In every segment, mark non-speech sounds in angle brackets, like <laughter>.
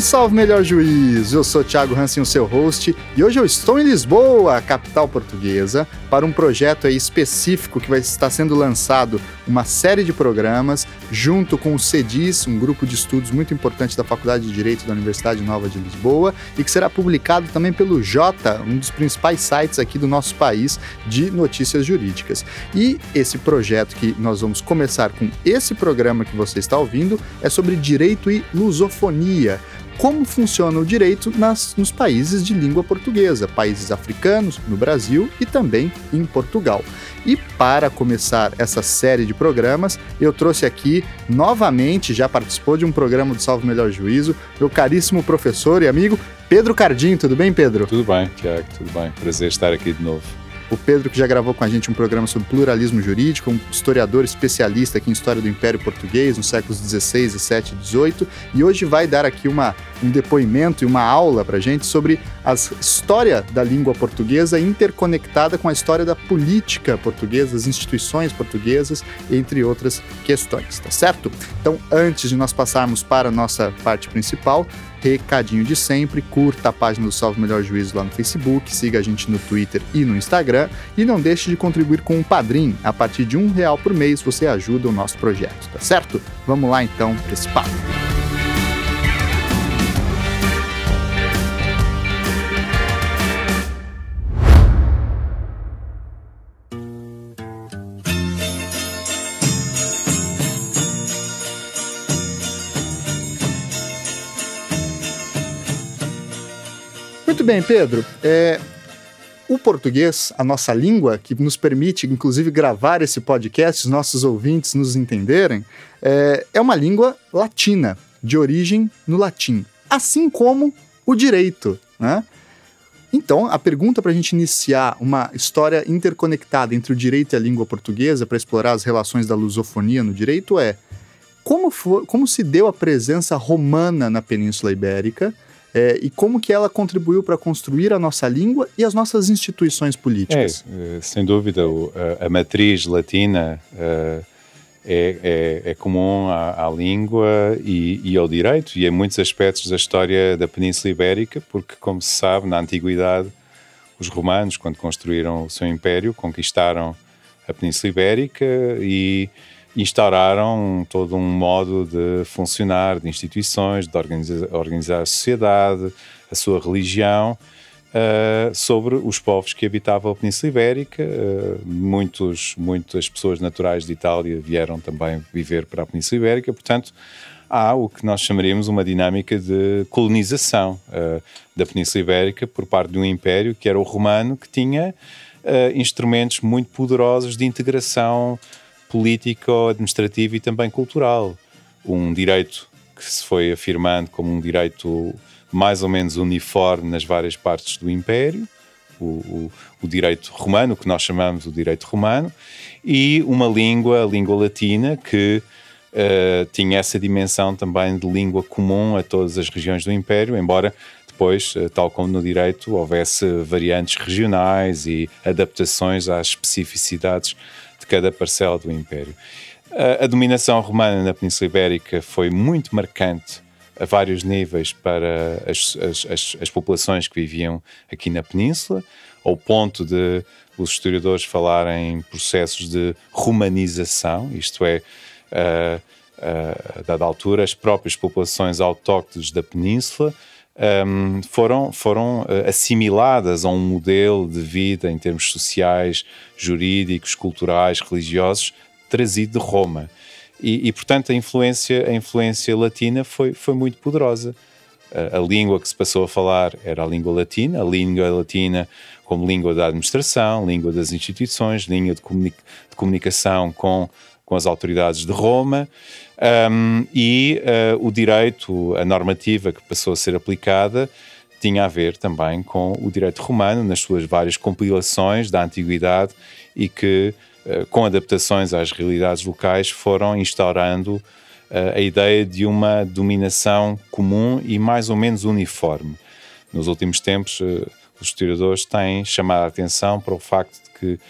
Salve Melhor Juiz. Eu sou Thiago Hansen, o seu host, e hoje eu estou em Lisboa, capital portuguesa, para um projeto específico que vai estar sendo lançado uma série de programas junto com o CEDIS, um grupo de estudos muito importante da Faculdade de Direito da Universidade Nova de Lisboa, e que será publicado também pelo Jota, um dos principais sites aqui do nosso país de notícias jurídicas. E esse projeto que nós vamos começar com esse programa que você está ouvindo é sobre direito e lusofonia como funciona o direito nas, nos países de língua portuguesa, países africanos, no Brasil e também em Portugal. E para começar essa série de programas, eu trouxe aqui novamente, já participou de um programa do Salve Melhor Juízo, meu caríssimo professor e amigo Pedro Cardinho. Tudo bem, Pedro? Tudo bem, Tiago, tudo bem. Prazer estar aqui de novo o Pedro, que já gravou com a gente um programa sobre pluralismo jurídico, um historiador especialista aqui em história do Império Português, nos séculos 16, 17 e 18, e hoje vai dar aqui uma, um depoimento e uma aula para gente sobre a história da língua portuguesa interconectada com a história da política portuguesa, das instituições portuguesas, entre outras questões, tá certo? Então, antes de nós passarmos para a nossa parte principal, recadinho de sempre, curta a página do Salve Melhor Juízo lá no Facebook, siga a gente no Twitter e no Instagram e não deixe de contribuir com o Padrim. A partir de um real por mês você ajuda o nosso projeto, tá certo? Vamos lá então para esse papo. Muito bem, Pedro. É, o português, a nossa língua, que nos permite, inclusive, gravar esse podcast, os nossos ouvintes nos entenderem, é, é uma língua latina, de origem no latim, assim como o direito. Né? Então, a pergunta para a gente iniciar uma história interconectada entre o direito e a língua portuguesa, para explorar as relações da lusofonia no direito, é como, for, como se deu a presença romana na Península Ibérica é, e como que ela contribuiu para construir a nossa língua e as nossas instituições políticas. É, sem dúvida, a, matriz latina é, é, é, comum à, à língua e, e, ao direito e em muitos aspectos da história da Península Ibérica, porque, como se sabe, na Antiguidade, os romanos, quando construíram o seu império, conquistaram a Península Ibérica e instauraram todo um modo de funcionar, de instituições, de organizar, organizar a sociedade, a sua religião, uh, sobre os povos que habitavam a Península Ibérica. Uh, muitos, muitas pessoas naturais de Itália vieram também viver para a Península Ibérica, portanto, há o que nós chamaríamos uma dinâmica de colonização uh, da Península Ibérica por parte de um império que era o romano, que tinha instrumentos muito poderosos de integração político, administrativo e também cultural. Um direito que se foi afirmando como um direito mais ou menos uniforme nas várias partes do Império, o, o, o, direito romano, que nós chamamos o direito romano, e uma língua, a língua latina, que uh, tinha essa dimensão também de língua comum a todas as regiões do Império, embora depois, uh, tal como no direito, houvesse variantes regionais e adaptações às especificidades de cada parcela do Império. A, a dominação romana na Península Ibérica foi muito marcante a vários níveis para as, as, as, as, populações que viviam aqui na Península, ao ponto de os historiadores falarem em processos de romanização, isto é, uh, uh, dada altura, as próprias populações autóctones da Península um, foram, foram uh, assimiladas a um modelo de vida em termos sociais, jurídicos, culturais, religiosos, trazido de Roma. E, e portanto, a influência, a influência latina foi, foi muito poderosa. A língua que se passou a falar era a língua latina, a língua latina como língua da administração, língua das instituições, língua de, de comunicação com, com as autoridades de Roma. Um, e uh, o direito, a normativa que passou a ser aplicada, tinha a ver também com o direito romano, nas suas várias compilações da antiguidade e que, uh, com adaptações às realidades locais, foram instaurando uh, a ideia de uma dominação comum e mais ou menos uniforme. Nos últimos tempos, os historiadores têm chamado a atenção para o facto de que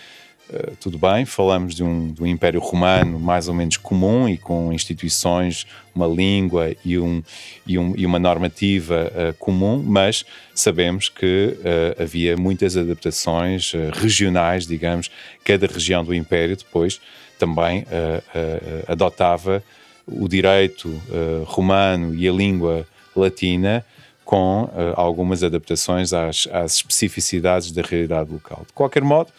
Uh, tudo bem, falamos de um, de um, Império Romano mais ou menos comum e com instituições, uma língua e, um, e, um, e uma normativa uh, comum, mas sabemos que uh, havia muitas adaptações regionais, digamos, cada região do Império depois também adotava o direito romano e a língua latina com algumas adaptações às, às especificidades da realidade local. De qualquer modo,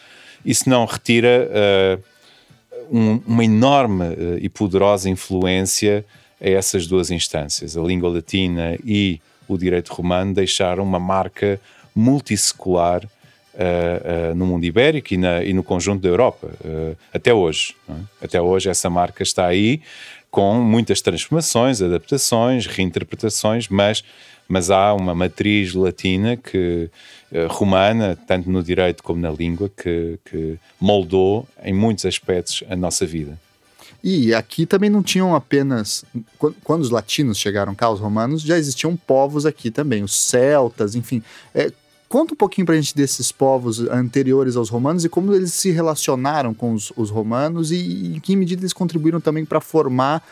isso não retira uh, um, uma enorme uh, e poderosa influência a essas duas instâncias. A língua latina e o direito romano deixaram uma marca multissecular uh, no mundo ibérico e, na, e, no conjunto da Europa, até hoje. É? Até hoje essa marca está aí, com muitas transformações, adaptações, reinterpretações, mas mas há uma matriz latina que romana, tanto no direito como na língua, que, que moldou em muitos aspectos a nossa vida. E aqui também não tinham apenas. Quando os latinos chegaram cá, os romanos, já existiam povos aqui também, os celtas, enfim. É, conta um pouquinho pra gente desses povos anteriores aos romanos e como eles se relacionaram com os, os romanos e em que medida eles contribuíram também para formar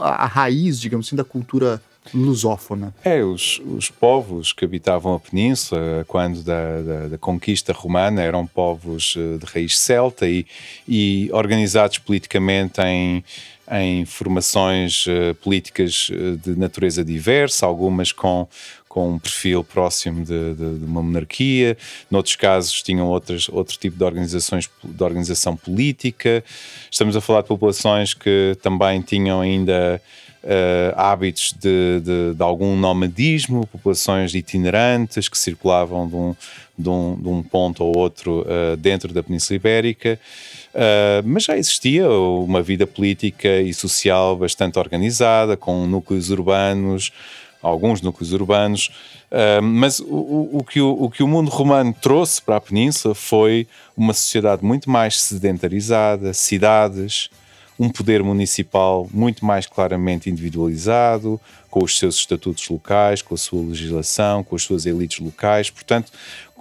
a, a, raiz, digamos assim, da cultura lusófona. É, os, os povos que habitavam a península, quando da, da, da conquista romana, eram povos eh, de raiz celta e, e organizados politicamente em, em formações uh, políticas eh, de natureza diversa, algumas com, com um perfil próximo de, de, de, uma monarquia, noutros casos tinham outras, outro tipo de organizações de organização política. Estamos a falar de populações que também tinham ainda uh, hábitos de, de, de, algum nomadismo, populações itinerantes que circulavam de um, de um, de um ponto ao outro uh, dentro da Península Ibérica. Uh, mas já existia uma vida política e social bastante organizada, com núcleos urbanos, alguns núcleos urbanos, mas o, o, que o, o, que o mundo romano trouxe para a Península foi uma sociedade muito mais sedentarizada, cidades, um poder municipal muito mais claramente individualizado, com os seus estatutos locais, com a sua legislação, com as suas elites locais. Portanto,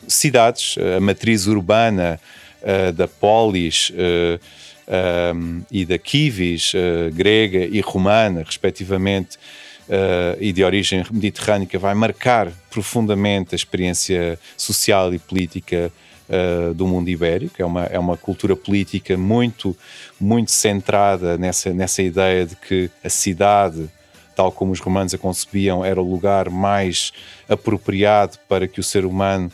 cidades, a matriz urbana uh, da polis uh, eh, um, eh, e da kivis, uh, grega e romana, respectivamente, e de origem mediterrânica, vai marcar profundamente a experiência social e política uh, do mundo ibérico. É uma, é uma cultura política muito, muito centrada nessa, nessa ideia de que a cidade, tal como os romanos a concebiam, era o lugar mais apropriado para que o ser humano,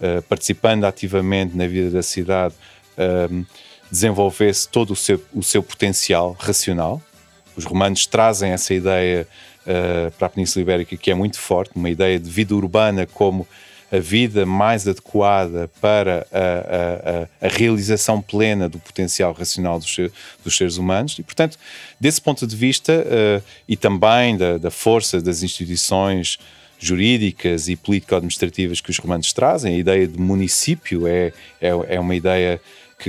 uh, participando ativamente na vida da cidade, uh, desenvolvesse todo o seu, o seu potencial racional. Os romanos trazem essa ideia uh, para a Península Ibérica que é muito forte, uma ideia de vida urbana como a vida mais adequada para a, a, a realização plena do potencial racional dos, dos, seres humanos. E, portanto, desse ponto de vista, uh, e também da, da força das instituições jurídicas e político-administrativas que os romanos trazem, a ideia de município é, é, é uma ideia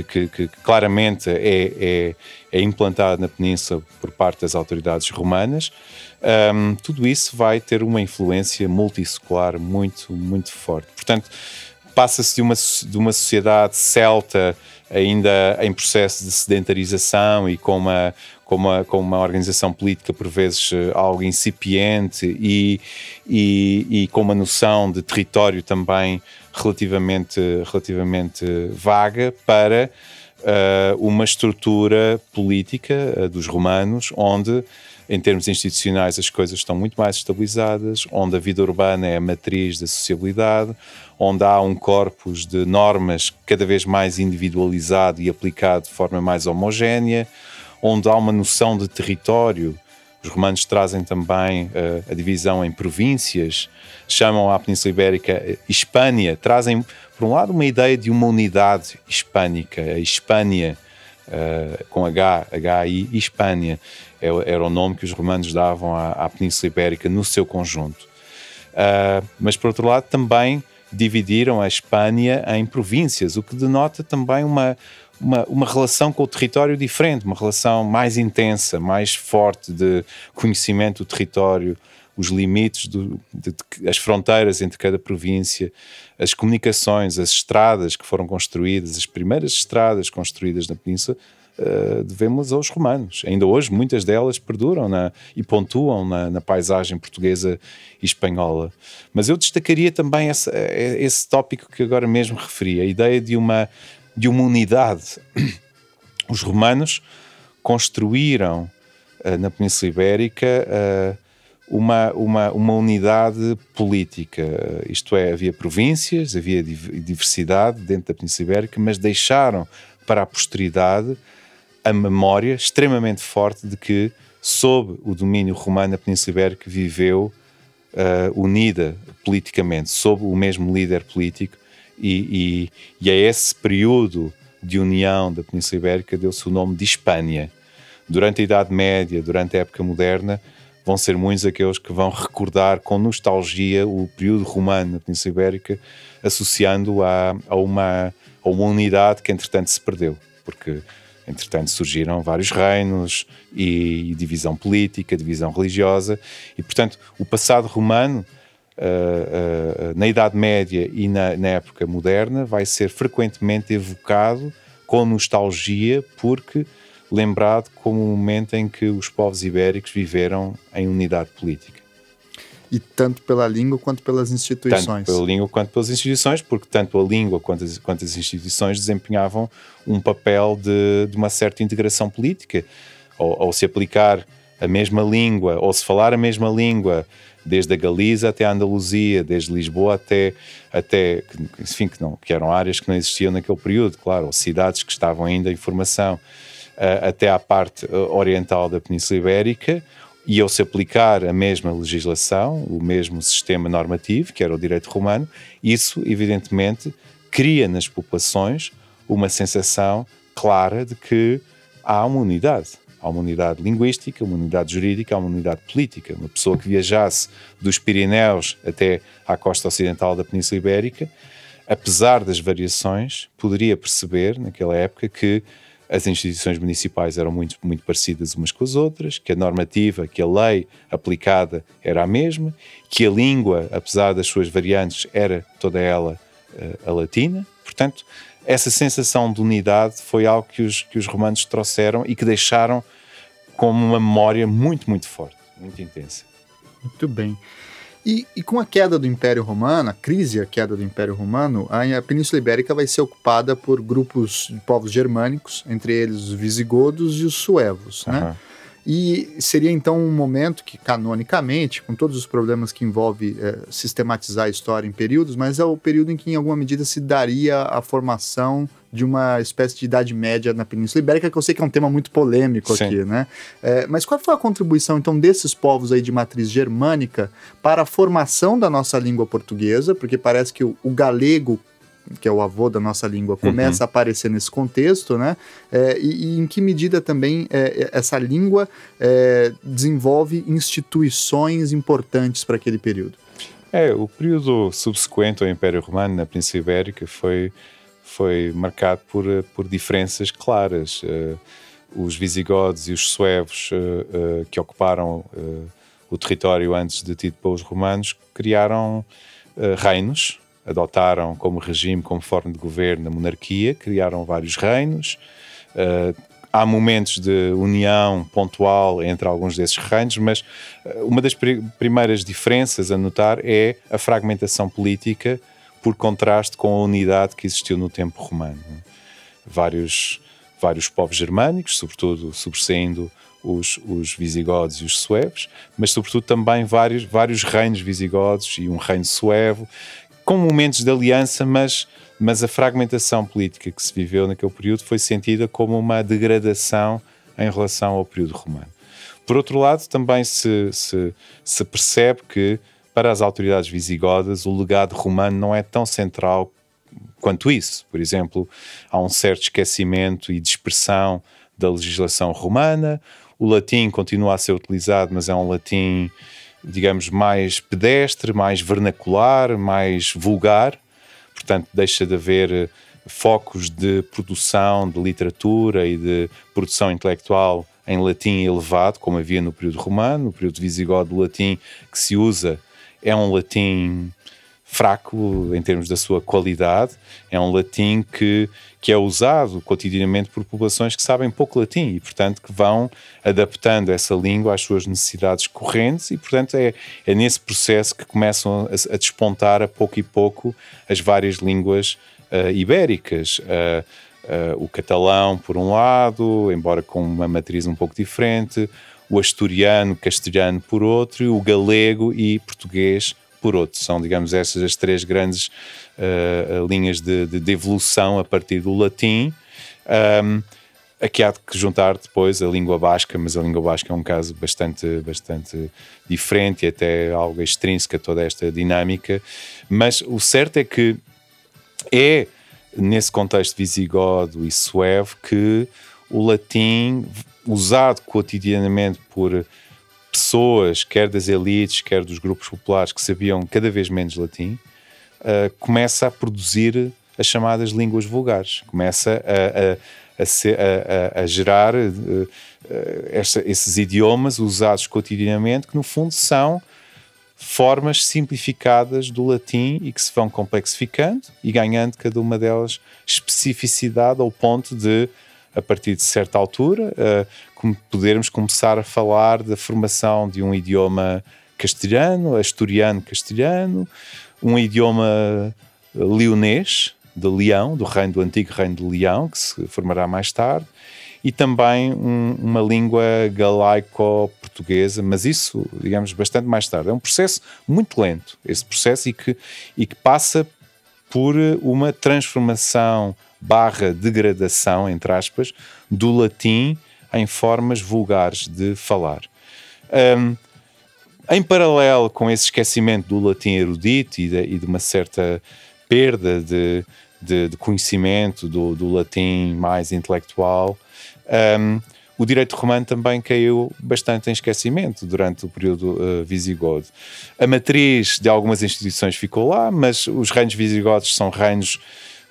que, que, que claramente é, é, é implantada na Península por parte das autoridades romanas um, tudo isso vai ter uma influência multissecular muito, muito forte. Portanto, passa-se de uma, de uma sociedade celta ainda em processo de sedentarização e com uma, com uma, com uma organização política por vezes eh, algo incipiente e, e, e com uma noção de território também relativamente, relativamente vaga para uh, uma estrutura política uh, dos romanos onde em termos institucionais as coisas estão muito mais estabilizadas, onde a vida urbana é a matriz da sociabilidade, onde há um corpus de normas cada vez mais individualizado e aplicado de forma mais homogénea, onde há uma noção de território. Os romanos trazem também uh, a divisão em províncias, chamam a Península Ibérica eh, Hispânia, trazem, por um lado, uma ideia de uma unidade hispânica, a Hispânia, uh, com H, H-I, Hispânia. É era o nome que os romanos davam à, à Península Ibérica no seu conjunto. Uh, mas, por outro lado, também dividiram a Espanha em províncias, o que denota também uma, uma, uma, relação com o território diferente, uma relação mais intensa, mais forte de conhecimento do território os limites, do, de, de, as fronteiras entre cada província, as comunicações, as estradas que foram construídas, as primeiras estradas construídas na Península, uh, devemos aos romanos. Ainda hoje, muitas delas perduram na, e pontuam na, na, paisagem portuguesa e espanhola. Mas eu destacaria também essa, esse tópico que agora mesmo referi, a ideia de uma, de uma unidade. <clears throat> Os romanos construíram uh, na Península Ibérica. Uh, uma, uma, uma unidade política. Isto é, havia províncias, havia diversidade dentro da Península Ibérica, mas deixaram para a posteridade a memória extremamente forte de que, sob o domínio romano, a Península Ibérica viveu uh, unida politicamente, sob o mesmo líder político, e, e, e, a esse período de união da Península Ibérica deu-se o nome de Hispânia. Durante a Idade Média, durante a época moderna, vão ser muitos aqueles que vão recordar com nostalgia o período romano na Península Ibérica, associando a, a, uma, a uma unidade que entretanto se perdeu, porque Entretanto, surgiram vários reinos e, divisão política, divisão religiosa, e portanto, o passado romano, uh, uh, na Idade Média e na, na, época moderna, vai ser frequentemente evocado com nostalgia, porque lembrado como o momento em que os povos ibéricos viveram em unidade política. E tanto pela língua quanto pelas instituições. Tanto pela língua quanto pelas instituições, porque tanto a língua quanto as, quanto as instituições desempenhavam um papel de, de uma certa integração política. Ou, ou, se aplicar a mesma língua, ou se falar a mesma língua, desde a Galiza até a Andaluzia, desde Lisboa até, até enfim, que, não, que eram áreas que não existiam naquele período, claro, ou cidades que estavam ainda em formação, uh, até à parte uh, oriental da Península Ibérica, e ao se aplicar a mesma legislação, o mesmo sistema normativo, que era o direito romano, isso, evidentemente, cria nas populações uma sensação clara de que há uma unidade. Há uma unidade linguística, uma unidade jurídica, há uma unidade política. Uma pessoa que viajasse dos Pirineus até à costa ocidental da Península Ibérica, apesar das variações, poderia perceber, naquela época, que as instituições municipais eram muito, muito parecidas umas com as outras, que a normativa, que a lei aplicada era a mesma, que a língua, apesar das suas variantes, era toda ela uh, a latina. Portanto, essa sensação de unidade foi algo que os, que os romanos trouxeram e que deixaram como uma memória muito, muito forte, muito intensa. Muito bem. E, e, com a queda do Império Romano, a crise, a queda do Império Romano, a Península Ibérica vai ser ocupada por grupos de povos germânicos, entre eles os visigodos e os suevos, uhum. né? E seria então um momento que, canonicamente, com todos os problemas que envolve é, sistematizar a história em períodos, mas é o período em que, em alguma medida, se daria a formação de uma espécie de Idade Média na Península Ibérica, que eu sei que é um tema muito polêmico Sim. aqui, né? É, mas qual foi a contribuição, então, desses povos aí de matriz germânica para a formação da nossa língua portuguesa? Porque parece que o, o galego que é o avô da nossa língua, começa uhum. a aparecer nesse contexto, né? É, e, e, em que medida também é, é essa língua é, desenvolve instituições importantes para aquele período? É, o período subsequente ao Império Romano na Península Ibérica foi foi marcado por, por diferenças claras. Uh, os visigodos e os suevos uh, uh, que ocuparam o território antes de tido pelos romanos criaram reinos, adotaram como regime, como forma de governo a monarquia, criaram vários reinos. há momentos de união pontual entre alguns desses reinos, mas uma das primeiras diferenças a notar é a fragmentação política por contraste com a unidade que existiu no tempo romano. Vários, vários povos germânicos, sobretudo sobressaindo os, os visigodos e os suevos, mas sobretudo também vários, vários reinos visigodos e um reino suevo, com momentos de aliança, mas, mas a fragmentação política que se viveu naquele período foi sentida como uma degradação em relação ao período romano. Por outro lado, também se, se, se percebe que para as autoridades visigodas, o legado romano não é tão central quanto isso. Por exemplo, há um certo esquecimento e dispersão da legislação romana. O latim continua a ser utilizado, mas é um latim, digamos, mais pedestre, mais vernacular, mais vulgar. Portanto, deixa de haver focos de produção de literatura e de produção intelectual em latim elevado, como havia no período romano, no período visigodo, o latim que se usa é um latim fraco em termos da sua qualidade, é um latim que, que é usado cotidianamente por populações que sabem pouco latim e, portanto, que vão adaptando essa língua às suas necessidades correntes e, portanto, é, é nesse processo que começam a, a despontar a pouco e pouco as várias línguas uh, ibéricas. Uh, uh, o catalão, por um lado, embora com uma matriz um pouco diferente, o asturiano, castelhano, por outro, o galego e português, por outro. São, digamos, essas as três grandes uh, linhas de, de, de, evolução a partir do latim. Um, aqui há que juntar depois a língua basca, mas a língua basca é um caso bastante, bastante diferente e até algo extrínseco a toda esta dinâmica. Mas o certo é que é nesse contexto visigodo e sueve que o latim, usado cotidianamente por pessoas, quer das elites, quer dos grupos populares que sabiam cada vez menos latim, uh, começa a produzir as chamadas línguas vulgares, começa a, a, a, ser, a gerar uh, esta, esses idiomas usados cotidianamente que, no fundo, são formas simplificadas do latim e que se vão complexificando e ganhando cada uma delas especificidade ao ponto de, a partir de certa altura, uh, podermos começar a falar da formação de um idioma castelhano, asturiano-castelhano, um idioma leonês, de Leão, do reino do antigo reino de Leão, que se formará mais tarde, e também um, uma língua galaico-portuguesa, mas isso, digamos, bastante mais tarde. É um processo muito lento, esse processo, e que, e que passa por uma transformação barra degradação, entre aspas, do latim em formas vulgares de falar. Um, em paralelo com esse esquecimento do latim erudito e de, e de uma certa perda de, de, de conhecimento do, do, latim mais intelectual, um, o direito romano também caiu bastante em esquecimento durante o período uh, visigodo. A matriz de algumas instituições ficou lá, mas os reinos visigodos são reinos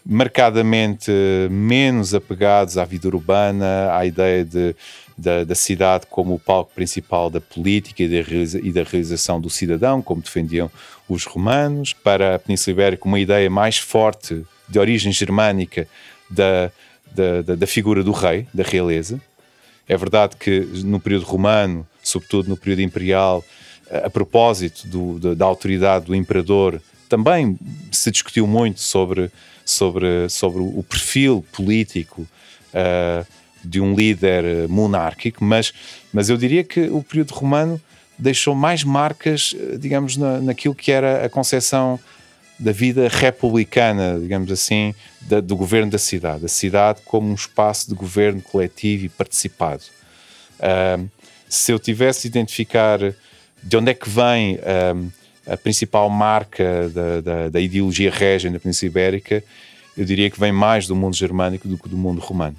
marcadamente menos apegados à vida urbana, à ideia de, da, da, cidade como o palco principal da política e da, e da, realização do cidadão, como defendiam os romanos. Para a Península Ibérica, uma ideia mais forte de origem germânica da, da, da, da figura do rei, da realeza. É verdade que no período romano, sobretudo no período imperial, a propósito do, da autoridade do imperador, também se discutiu muito sobre, sobre, sobre o perfil político uh, de um líder monárquico, mas, mas eu diria que o período romano deixou mais marcas, digamos, na, naquilo que era a concepção da vida republicana, digamos assim, da, do governo da cidade. A cidade como um espaço de governo coletivo e participado. Uh, se eu tivesse de identificar de onde é que vem uh, a principal marca da, da, da, ideologia régia na Península Ibérica, eu diria que vem mais do mundo germânico do que do mundo romano.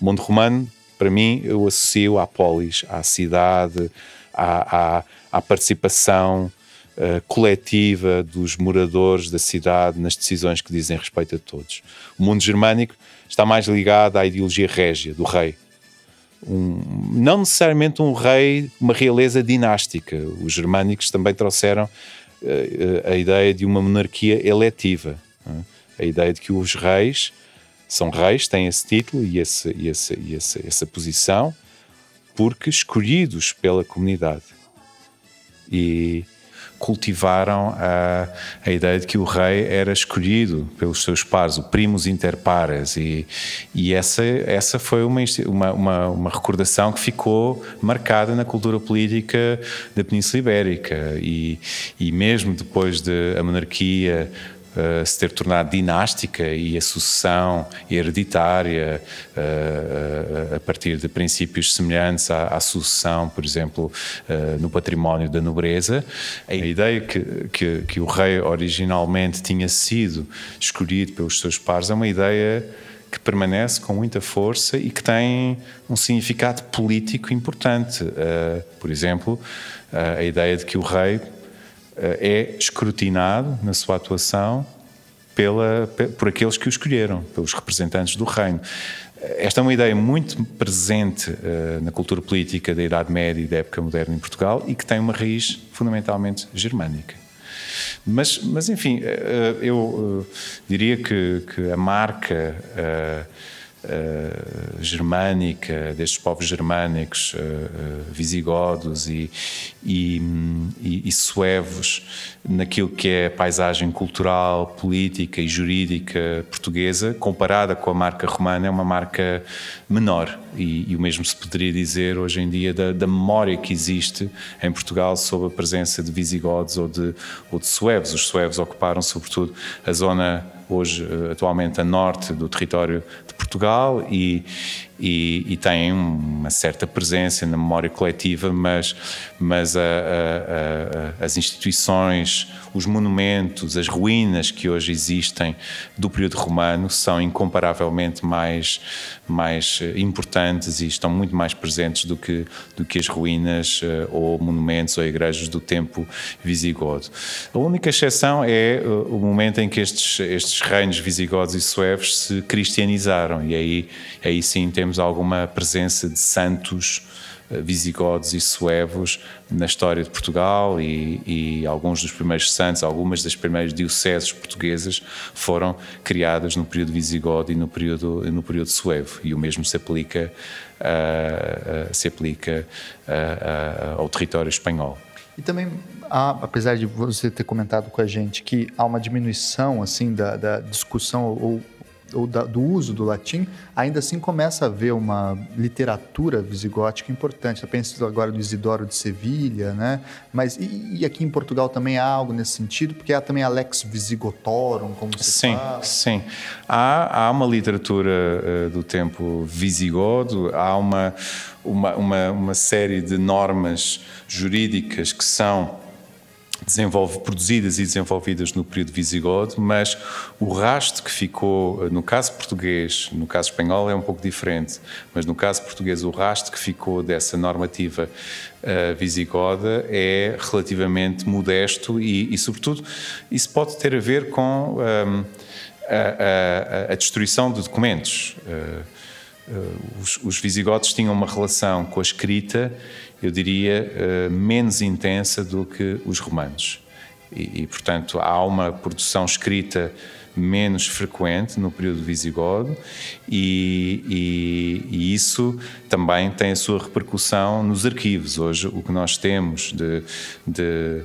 O mundo romano, para mim, eu associo à polis, à cidade, à, à, à participação, uh, coletiva dos moradores da cidade nas decisões que dizem respeito a todos. O mundo germânico está mais ligado à ideologia régia, do rei. Um, não necessariamente um rei, uma realeza dinástica. Os germânicos também trouxeram a ideia de uma monarquia eletiva. Uh, a ideia de que os reis são reis, têm esse título e, esse, e, esse, e esse, essa posição porque escolhidos pela comunidade. E cultivaram a, a ideia de que o rei era escolhido pelos seus pares, o primus inter pares, e, e essa, essa foi uma, uma, uma, recordação que ficou marcada na cultura política da Península Ibérica, e, e mesmo depois de a monarquia uh, se ter tornado dinástica e a sucessão hereditária uh, a partir de princípios semelhantes à, à sucessão, por exemplo, no património da nobreza. A ideia que, que, que o rei originalmente tinha sido escolhido pelos seus pares é uma ideia que permanece com muita força e que tem um significado político importante. Por exemplo, a ideia de que o rei eh, é escrutinado na sua atuação pela, por aqueles que o escolheram, pelos representantes do reino. Esta é uma ideia muito presente uh, na cultura política da Idade Média e da época moderna em Portugal e que tem uma raiz fundamentalmente germânica. Mas, mas enfim, uh, eu uh, diria que, que, a marca uh, germânica, destes povos germânicos, uh, visigodos e, e, e, e, suevos, naquilo que é a paisagem cultural, política e jurídica portuguesa, comparada com a marca romana, é uma marca menor. E, e o mesmo se poderia dizer hoje em dia da, da, memória que existe em Portugal sobre a presença de visigodos ou de, ou de suevos. Os suevos ocuparam, sobretudo, a zona hoje atualmente a norte do território de Portugal e, e, e têm uma certa presença na memória coletiva, mas, mas a, a, a, as instituições, os monumentos, as ruínas que hoje existem do período romano são incomparavelmente mais, mais importantes e estão muito mais presentes do que, do que as ruínas eh, ou monumentos ou igrejas do tempo visigodo. A única exceção é eh, o momento em que estes, estes reinos visigodos e suevos se cristianizaram e aí, aí sim temos temos alguma presença de santos eh, visigodos e suevos na história de Portugal e, e, alguns dos primeiros santos, algumas das primeiras dioceses portuguesas foram criadas no período visigodo e no período, no período suevo e o mesmo se aplica, uh, uh, se aplica uh, ao território espanhol. E também, há, apesar de você ter comentado com a gente que há uma diminuição assim da, da discussão ou ou da, do uso do latim, ainda assim começa a haver uma literatura visigótica importante. Eu penso agora do Isidoro de Sevilha, né? Mas e, e, aqui em Portugal também há algo nesse sentido, porque há também a Lex Visigotorum, como se sim, fala. Sim, há, há uma literatura uh, do tempo visigodo, há uma, uma, uma, uma série de normas jurídicas que são desenvolve, produzidas e desenvolvidas no período visigodo, mas o rasto que ficou, no caso português, no caso espanhol é um pouco diferente, mas no caso português o rasto que ficou dessa normativa uh, visigoda é relativamente modesto e, e, sobretudo, isso pode ter a ver com um, ehm, a, a, a, destruição de documentos. Uh, os, os visigodos tinham uma relação com a escrita eu diria, eh, menos intensa do que os romanos. E, e, portanto, há uma produção escrita menos frequente no período visigodo e, e, e, isso também tem a sua repercussão nos arquivos. Hoje, o que nós temos de, de,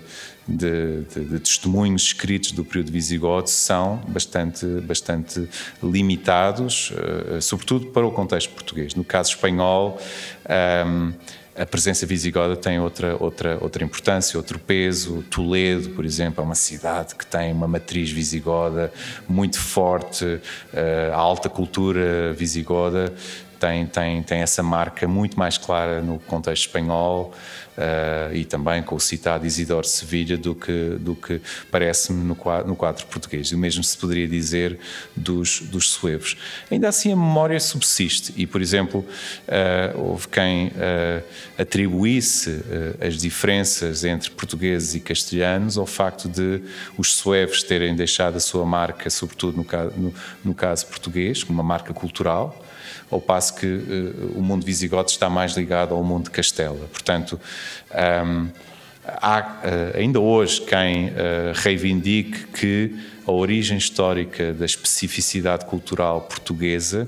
de, de testemunhos escritos do período visigodo são bastante, bastante limitados, uh, sobretudo para o contexto português. No caso espanhol, um, ehm, a presença visigoda tem outra, outra, outra importância, outro peso. Toledo, por exemplo, é uma cidade que tem uma matriz visigoda muito forte, eh, a alta cultura visigoda tem, tem, tem essa marca muito mais clara no contexto espanhol uh, e também com o citado Isidoro Sevilha do que, do que parece-me no quadro, no quadro português. E o mesmo se poderia dizer dos, dos suevos. Ainda assim, a memória subsiste e, por exemplo, uh, houve quem uh, atribuísse as diferenças entre portugueses e castelhanos ao facto de os suevos terem deixado a sua marca, sobretudo no no, no caso português, uma marca cultural, ao passo que uh, o mundo visigodo está mais ligado ao mundo de Castela. Portanto, um, há uh, ainda hoje quem uh, reivindique que a origem histórica da especificidade cultural portuguesa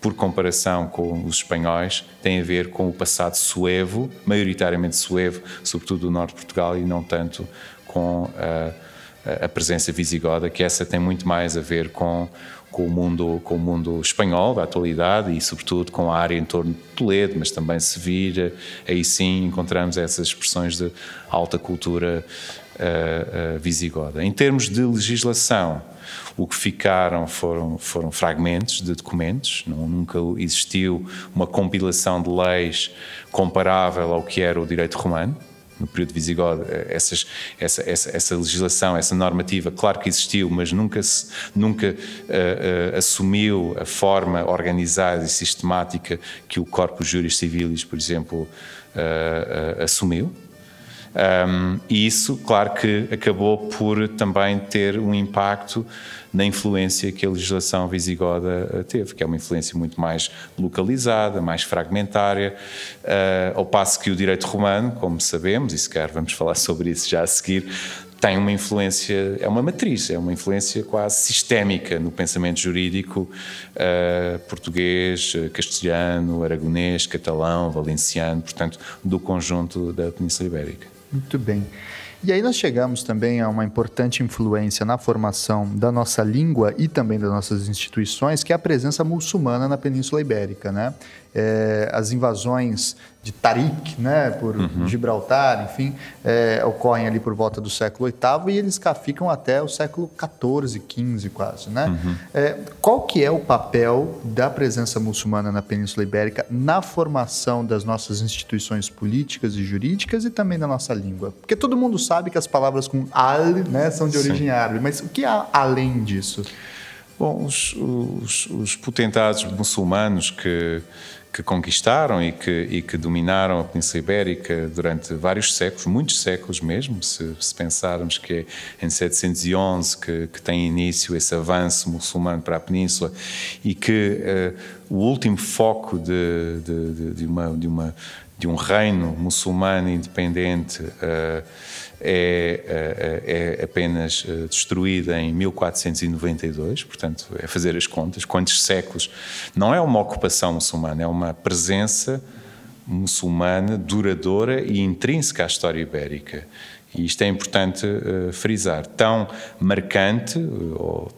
por comparação com os espanhóis, tem a ver com o passado suevo, maioritariamente suevo, sobretudo do norte de Portugal, e não tanto com a, a presença visigoda, que essa tem muito mais a ver com com o mundo com o mundo espanhol da atualidade e sobretudo com a área em torno de Toledo, mas também Sevilha. Aí sim encontramos essas expressões de alta cultura uh, uh, visigoda. Em termos de legislação, o que ficaram foram, foram fragmentos de documentos, não, nunca existiu uma compilação de leis comparável ao que era o direito romano no período visigodo, eh, essas, essa, essa, essa, legislação, essa normativa, claro que existiu, mas nunca, nunca uh, uh, assumiu a forma organizada e sistemática que o Corpus Juris Civilis, por exemplo, uh, assumiu. Um, e isso, claro que acabou por também ter um impacto na influência que a legislação visigoda eh, teve, que é uma influência muito mais localizada, mais fragmentária, uh, ao passo que o direito romano, como sabemos, e se quer vamos falar <laughs> sobre isso já a seguir, tem uma influência, é uma matriz, é uma influência quase sistémica no pensamento jurídico uh, português, castelhano, aragonês, catalão, valenciano, portanto, do conjunto da Península Ibérica. Muito bem. E aí nós chegamos também a uma importante influência na formação da nossa língua e também das nossas instituições, que é a presença muçulmana na Península Ibérica, né? É, as invasões de Tariq, né, por uhum. Gibraltar, enfim, é, ocorrem ali por volta do século VIII e eles ficam até o século XIV, XV quase, né? Uhum. É, qual que é o papel da presença muçulmana na Península Ibérica na formação das nossas instituições políticas e jurídicas e também da nossa língua? Porque todo mundo sabe que as palavras com al, né, são de origem Sim. árabe, mas o que há além disso? Bom, os, os, os potentados muçulmanos que que conquistaram e que, e que dominaram a Península Ibérica durante vários séculos, muitos séculos mesmo, se, se pensarmos que é em 711 que, que, tem início esse avanço muçulmano para a Península e que uh, o último foco de, de, de, uma, uma, de um reino muçulmano independente uh, é, é, é apenas eh, destruída em 1492, portanto, é fazer as contas, quantos séculos. Não é uma ocupação muçulmana, é uma presença muçulmana duradoura e intrínseca à história ibérica. E isto é importante uh, frisar. Tão marcante, ou,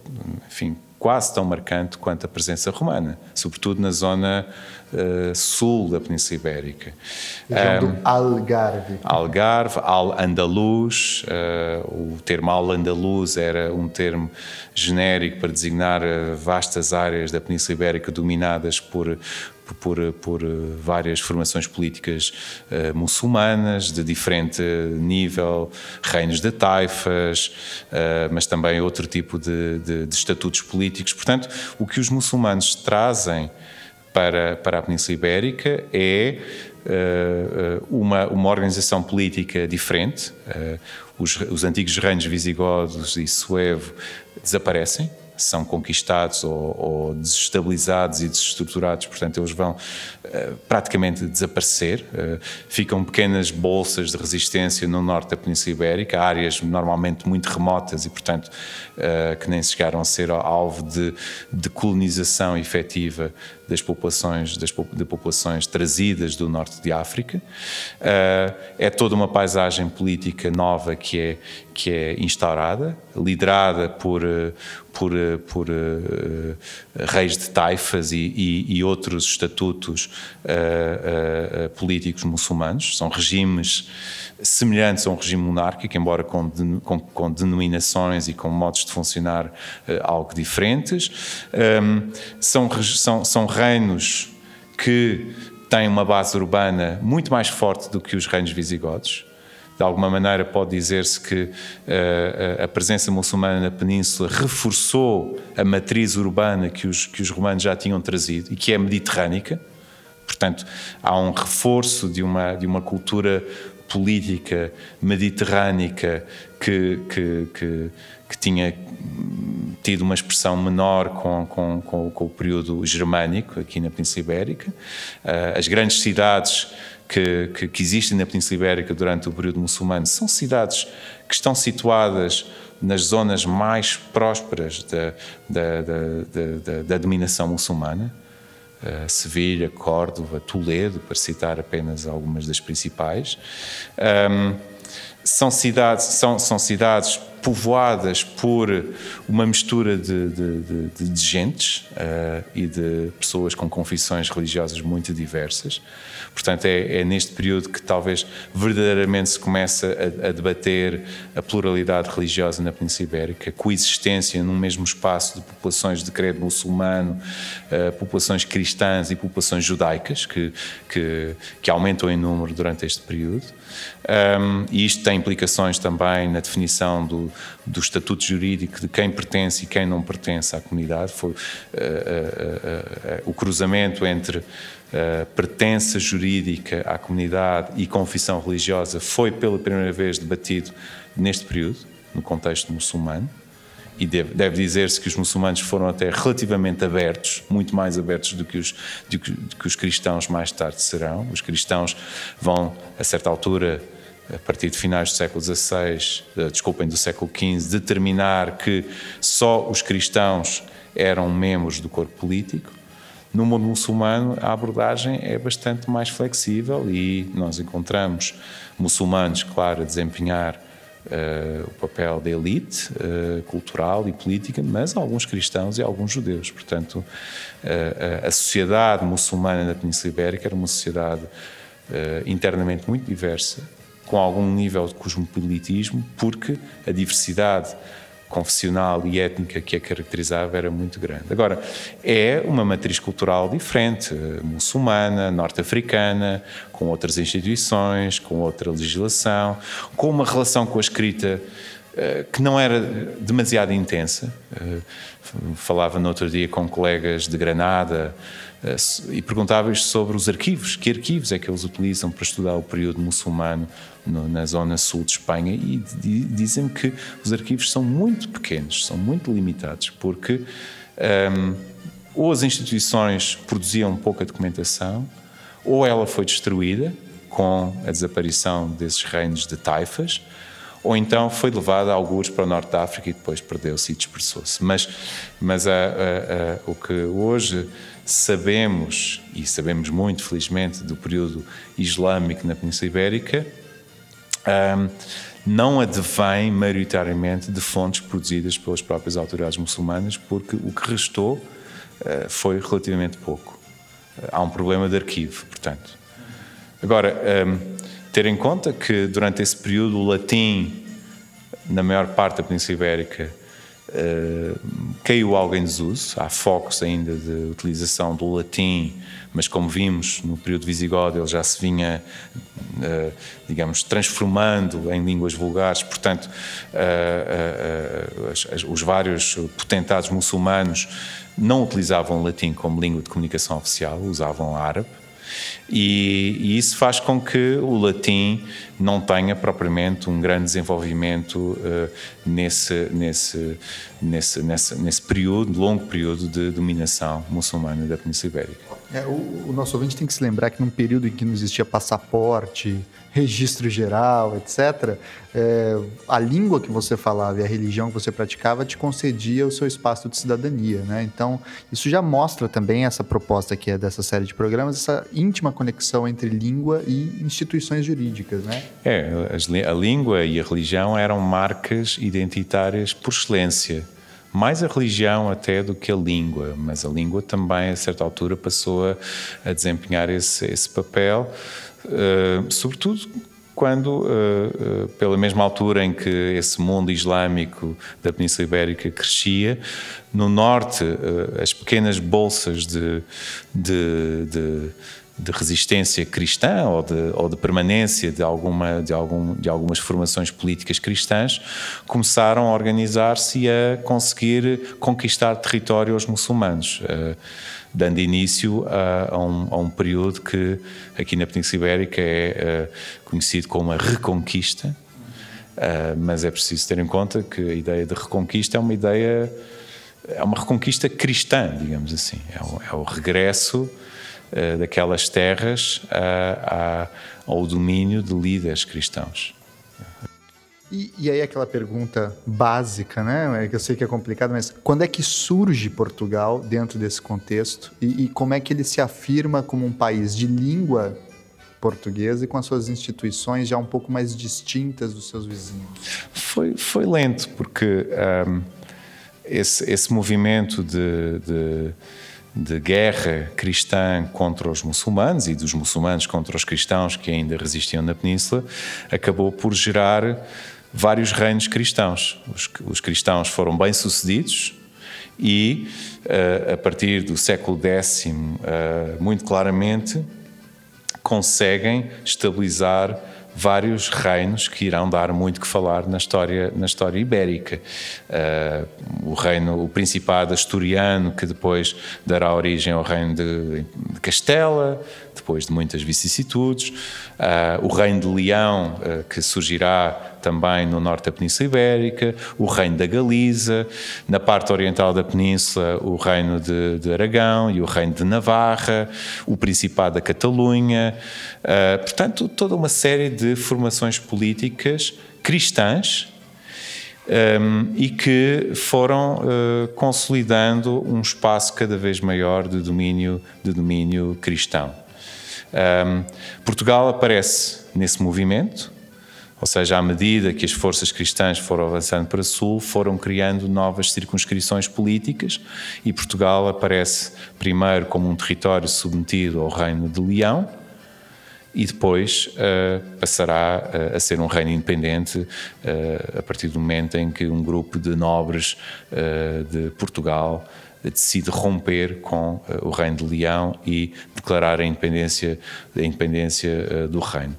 enfim, quase tão marcante quanto a presença romana, sobretudo na zona uh, sul da Península Ibérica. Região um, do Algarve. Algarve, Al-Andaluz, uh, o termo Al-Andaluz era um termo genérico para designar eh, vastas áreas da Península Ibérica dominadas por por, por várias formações políticas uh, muçulmanas de diferente nível, reinos de taifas, uh, mas também outro tipo de, de, de, estatutos políticos. Portanto, o que os muçulmanos trazem para, para a Península Ibérica é uh, uma, uma organização política diferente. Os, os antigos reinos visigodos e suevo desaparecem, são conquistados ou, ou, desestabilizados e desestruturados, portanto, eles vão uh, praticamente desaparecer. Uh, ficam pequenas bolsas de resistência no norte da Península Ibérica, áreas normalmente muito remotas e, portanto, uh, que nem chegaram a ser alvo de, de colonização efetiva das populações, das, de populações trazidas do norte de África. é toda uma paisagem política nova que é, que é instaurada, liderada por, por, por uh, reis de taifas e, e, e outros estatutos uh, uh, políticos muçulmanos. São regimes semelhantes a um regime monárquico, embora com, com, com denominações e com modos de funcionar algo diferentes. Um, são, são, são reinos que têm uma base urbana muito mais forte do que os reinos visigodos de alguma maneira pode dizer-se que uh, a presença muçulmana na península reforçou a matriz urbana que os, que os romanos já tinham trazido e que é mediterrânica. Portanto, há um reforço de uma, de uma cultura política mediterrânica que, que, que, que tinha tido uma expressão menor com, com, com, com, o período germânico aqui na Península Ibérica. Uh, as grandes cidades que, que, que, existem na Península Ibérica durante o período muçulmano são cidades que estão situadas nas zonas mais prósperas da, da, da, da dominação muçulmana. Uh, Sevilha, Córdoba, Toledo, para citar apenas algumas das principais. Um, são cidades, são, são cidades povoadas por uma mistura de, de, de, de gentes uh, e de pessoas com confissões religiosas muito diversas. Portanto, é, é, neste período que talvez verdadeiramente se começa a, a, debater a pluralidade religiosa na Península Ibérica, a coexistência num mesmo espaço de populações de credo muçulmano, uh, populações cristãs e populações judaicas, que, que, que aumentam em número durante este período. Um, e isto tem implicações também na definição do, do estatuto jurídico de quem pertence e quem não pertence à comunidade. Foi uh, uh, o cruzamento entre uh, pertença jurídica à comunidade e confissão religiosa foi pela primeira vez debatido neste período, no contexto muçulmano. E deve, deve dizer-se que os muçulmanos foram até relativamente abertos, muito mais abertos do que, os, do que, do que os cristãos mais tarde serão. Os cristãos vão, a certa altura, a partir de finais do século XVI, eh, desculpem, do século XV, determinar que só os cristãos eram membros do corpo político. No mundo muçulmano, a abordagem é bastante mais flexível e nós encontramos muçulmanos, claro, a desempenhar uh, o papel de elite uh, cultural e política, mas alguns cristãos e alguns judeus. Portanto, uh, a sociedade muçulmana na Península Ibérica era uma sociedade internamente muito diversa, com algum nível de cosmopolitismo, porque a diversidade confessional e étnica que a caracterizava era muito grande. Agora, é uma matriz cultural diferente, muçulmana, norte-africana, com outras instituições, com outra legislação, com uma relação com a escrita uh, que não era demasiado intensa. Uh, falava no outro dia com colegas de Granada e perguntava-lhes sobre os arquivos. Que arquivos é que eles utilizam para estudar o período muçulmano no, na zona sul de Espanha e dizem que os arquivos são muito pequenos, são muito limitados, porque um, ou as instituições produziam pouca documentação, ou ela foi destruída com a desaparição desses reinos de taifas, ou então foi levada a alguns para o norte da África e depois perdeu-se e dispersou-se. Mas, mas a, a, a, o que hoje sabemos, e sabemos muito felizmente, do período islâmico na Península Ibérica, um, não advém maioritariamente de fontes produzidas pelas próprias autoridades muçulmanas, porque o que restou uh, foi relativamente pouco. Uh, há um problema de arquivo, portanto. Agora, um, ter em conta que durante esse período o latim, na maior parte da Península Ibérica, uh, caiu algo em desuso. Há focos ainda de utilização do latim, mas como vimos no período visigodo, ele já se vinha, uh, digamos, transformando em línguas vulgares. Portanto, uh, os vários potentados muçulmanos não utilizavam o latim como língua de comunicação oficial, usavam árabe. E, e, isso faz com que o latim não tenha propriamente um grande desenvolvimento uh, nesse, nesse, nesse, nesse, nesse período, longo período de dominação muçulmana da Península Ibérica. É, o, o, nosso ouvinte tem que se lembrar que num período em que não existia passaporte, registro geral, etc., é, a língua que você falava e a religião que você praticava te concedia o seu espaço de cidadania. Né? Então, isso já mostra também essa proposta que é dessa série de programas, essa íntima conexão entre língua e instituições jurídicas. Né? É, a língua e a religião eram marcas identitárias por excelência mais a religião até do que a língua, mas a língua também, a certa altura, passou a, a desempenhar esse, esse papel, uh, sobretudo quando, uh, uh, pela mesma altura em que esse mundo islâmico da Península Ibérica crescia, no norte, as pequenas bolsas de, de, de de resistência cristã ou de, ou de permanência de, alguma, de, algum, de algumas formações políticas cristãs, começaram a organizar-se e a conseguir conquistar território aos muçulmanos, uh, dando início a, a, um, a, um, período que aqui na Península Ibérica é uh, conhecido como a Reconquista, uh, mas é preciso ter em conta que a ideia de Reconquista é uma ideia, é uma reconquista cristã, digamos assim, é o, é o regresso uh, daquelas terras uh, ao domínio de líderes cristãos. E, e, aí aquela pergunta básica, né? É que eu sei que é complicado, mas quando é que surge Portugal dentro desse contexto e, e como é que ele se afirma como um país de língua portuguesa e com as suas instituições já um pouco mais distintas dos seus vizinhos? Foi, foi lento, porque um, esse, esse movimento de, de de guerra cristã contra os muçulmanos e dos muçulmanos contra os cristãos que ainda resistiam na península, acabou por gerar vários reinos cristãos. Os, os cristãos foram bem-sucedidos e, uh, a partir do século X, uh, muito claramente, conseguem estabilizar vários reinos que irão dar muito que falar na história, na história ibérica. Uh, o reino, o Principado Asturiano, que depois dará origem ao reino de, de Castela, depois de muitas vicissitudes, uh, o reino de Leão, uh, que surgirá também no norte da Península Ibérica, o reino da Galiza, na parte oriental da península, o reino de, de Aragão e o reino de Navarra, o Principado da Catalunha, uh, portanto, toda uma série de formações políticas cristãs um, e que foram uh, consolidando um espaço cada vez maior de domínio, de domínio cristão. Um, Portugal aparece nesse movimento, ou seja, à medida que as forças cristãs foram avançando para o sul, foram criando novas circunscrições políticas e Portugal aparece primeiro como um território submetido ao Reino de Leão e depois uh, passará uh, a ser um reino independente uh, a partir do momento em que um grupo de nobres de Portugal decide romper com uh, o reino de Leão e declarar a independência, a independência uh, do reino.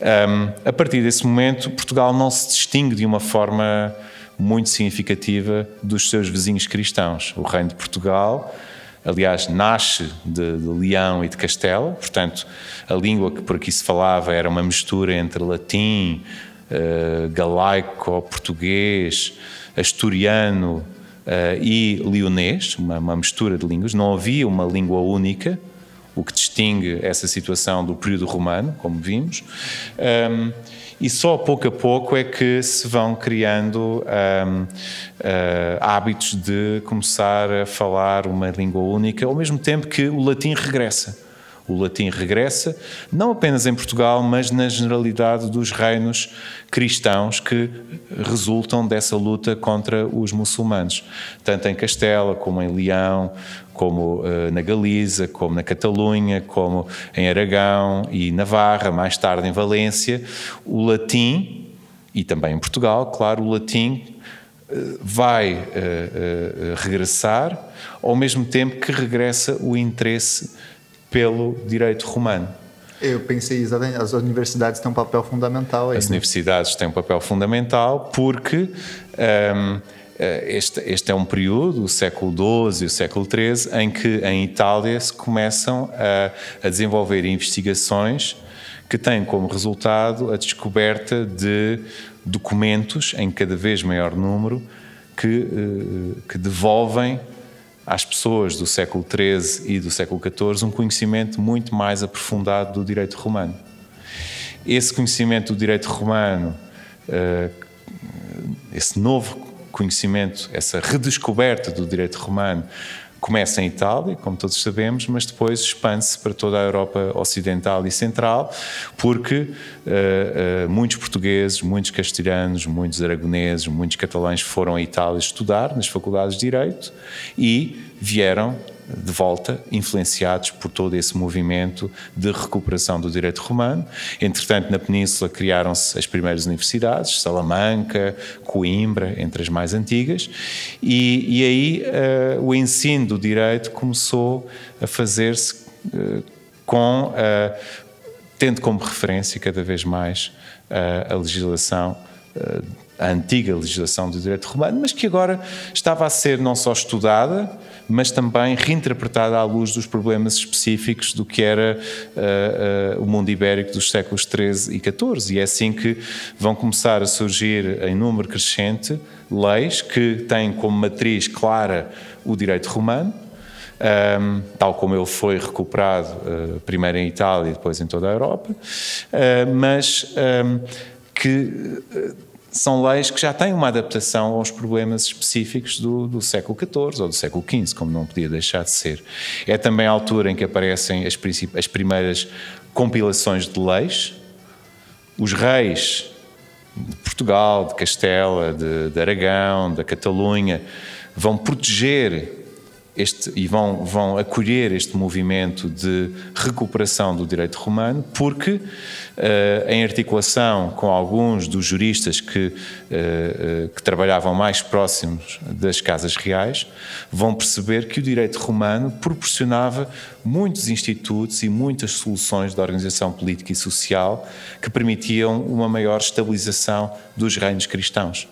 Um, a partir desse momento, Portugal não se distingue de uma forma muito significativa dos seus vizinhos cristãos. O reino de Portugal, aliás, nasce de, de Leão e de Castela, portanto, a língua que por aqui se falava era uma mistura entre latim, uh, galaico, português, asturiano, e leonês, uma, uma, mistura de línguas. Não havia uma língua única, o que distingue essa situação do período romano, como vimos. Um, e só pouco a pouco é que se vão criando um, uh, hábitos de começar a falar uma língua única, ao mesmo tempo que o latim regressa o latim regressa, não apenas em Portugal, mas na generalidade dos reinos cristãos que resultam dessa luta contra os muçulmanos, tanto em Castela como em Leão, como uh, na Galiza, como na Catalunha, como em Aragão e Navarra, mais tarde em Valência, o latim e também em Portugal, claro, o latim uh, vai uh, regressar, ao mesmo tempo que regressa o interesse pelo direito romano. Eu pensei exatamente, as universidades têm um papel fundamental aí. As né? universidades têm um papel fundamental porque um, eh, este, este, é um período, o século XII e o século XIII, em que em Itália se começam a, a desenvolver investigações que têm como resultado a descoberta de documentos em cada vez maior número que, eh, que devolvem às pessoas do século XIII e do século XIV um conhecimento muito mais aprofundado do direito romano. Esse conhecimento do direito romano, eh, esse novo conhecimento, essa redescoberta do direito romano, começa em Itália, como todos sabemos, mas depois expande-se para toda a Europa Ocidental e Central, porque uh, uh, muitos portugueses, muitos castelhanos, muitos aragoneses, muitos catalães foram à Itália estudar nas faculdades de Direito e vieram de volta, influenciados por todo esse movimento de recuperação do direito romano. Entretanto, na Península criaram-se as primeiras universidades, Salamanca, Coimbra, entre as mais antigas, e, e aí uh, o ensino do direito começou a fazer-se uh, com, uh, tendo como referência cada vez mais a legislação a antiga legislação do direito romano, mas que agora estava a ser não só estudada, mas também reinterpretada à luz dos problemas específicos do que era uh, uh, o mundo ibérico dos séculos XIII e XIV. E é assim que vão começar a surgir, em número crescente, leis que têm como matriz clara o direito romano, um, ehm, tal como ele foi recuperado uh, primeiro em Itália e depois em toda a Europa, mas um, ehm, que são leis que já têm uma adaptação aos problemas específicos do, do, século XIV ou do século XV, como não podia deixar de ser. É também a altura em que aparecem as, as primeiras compilações de leis. Os reis de Portugal, de Castela, de, de Aragão, da Catalunha, vão proteger este, e vão, vão acolher este movimento de recuperação do direito romano, porque, uh, em articulação com alguns dos juristas que, uh, uh, que trabalhavam mais próximos das casas reais, vão perceber que o direito romano proporcionava muitos institutos e muitas soluções de organização política e social que permitiam uma maior estabilização dos reinos cristãos.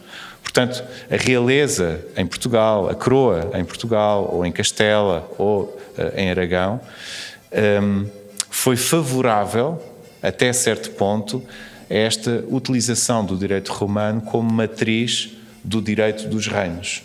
Portanto, a realeza em Portugal, a coroa em Portugal, ou em Castela, ou uh, em Aragão, um, foi favorável, até certo ponto, a esta utilização do direito romano como matriz do direito dos reinos.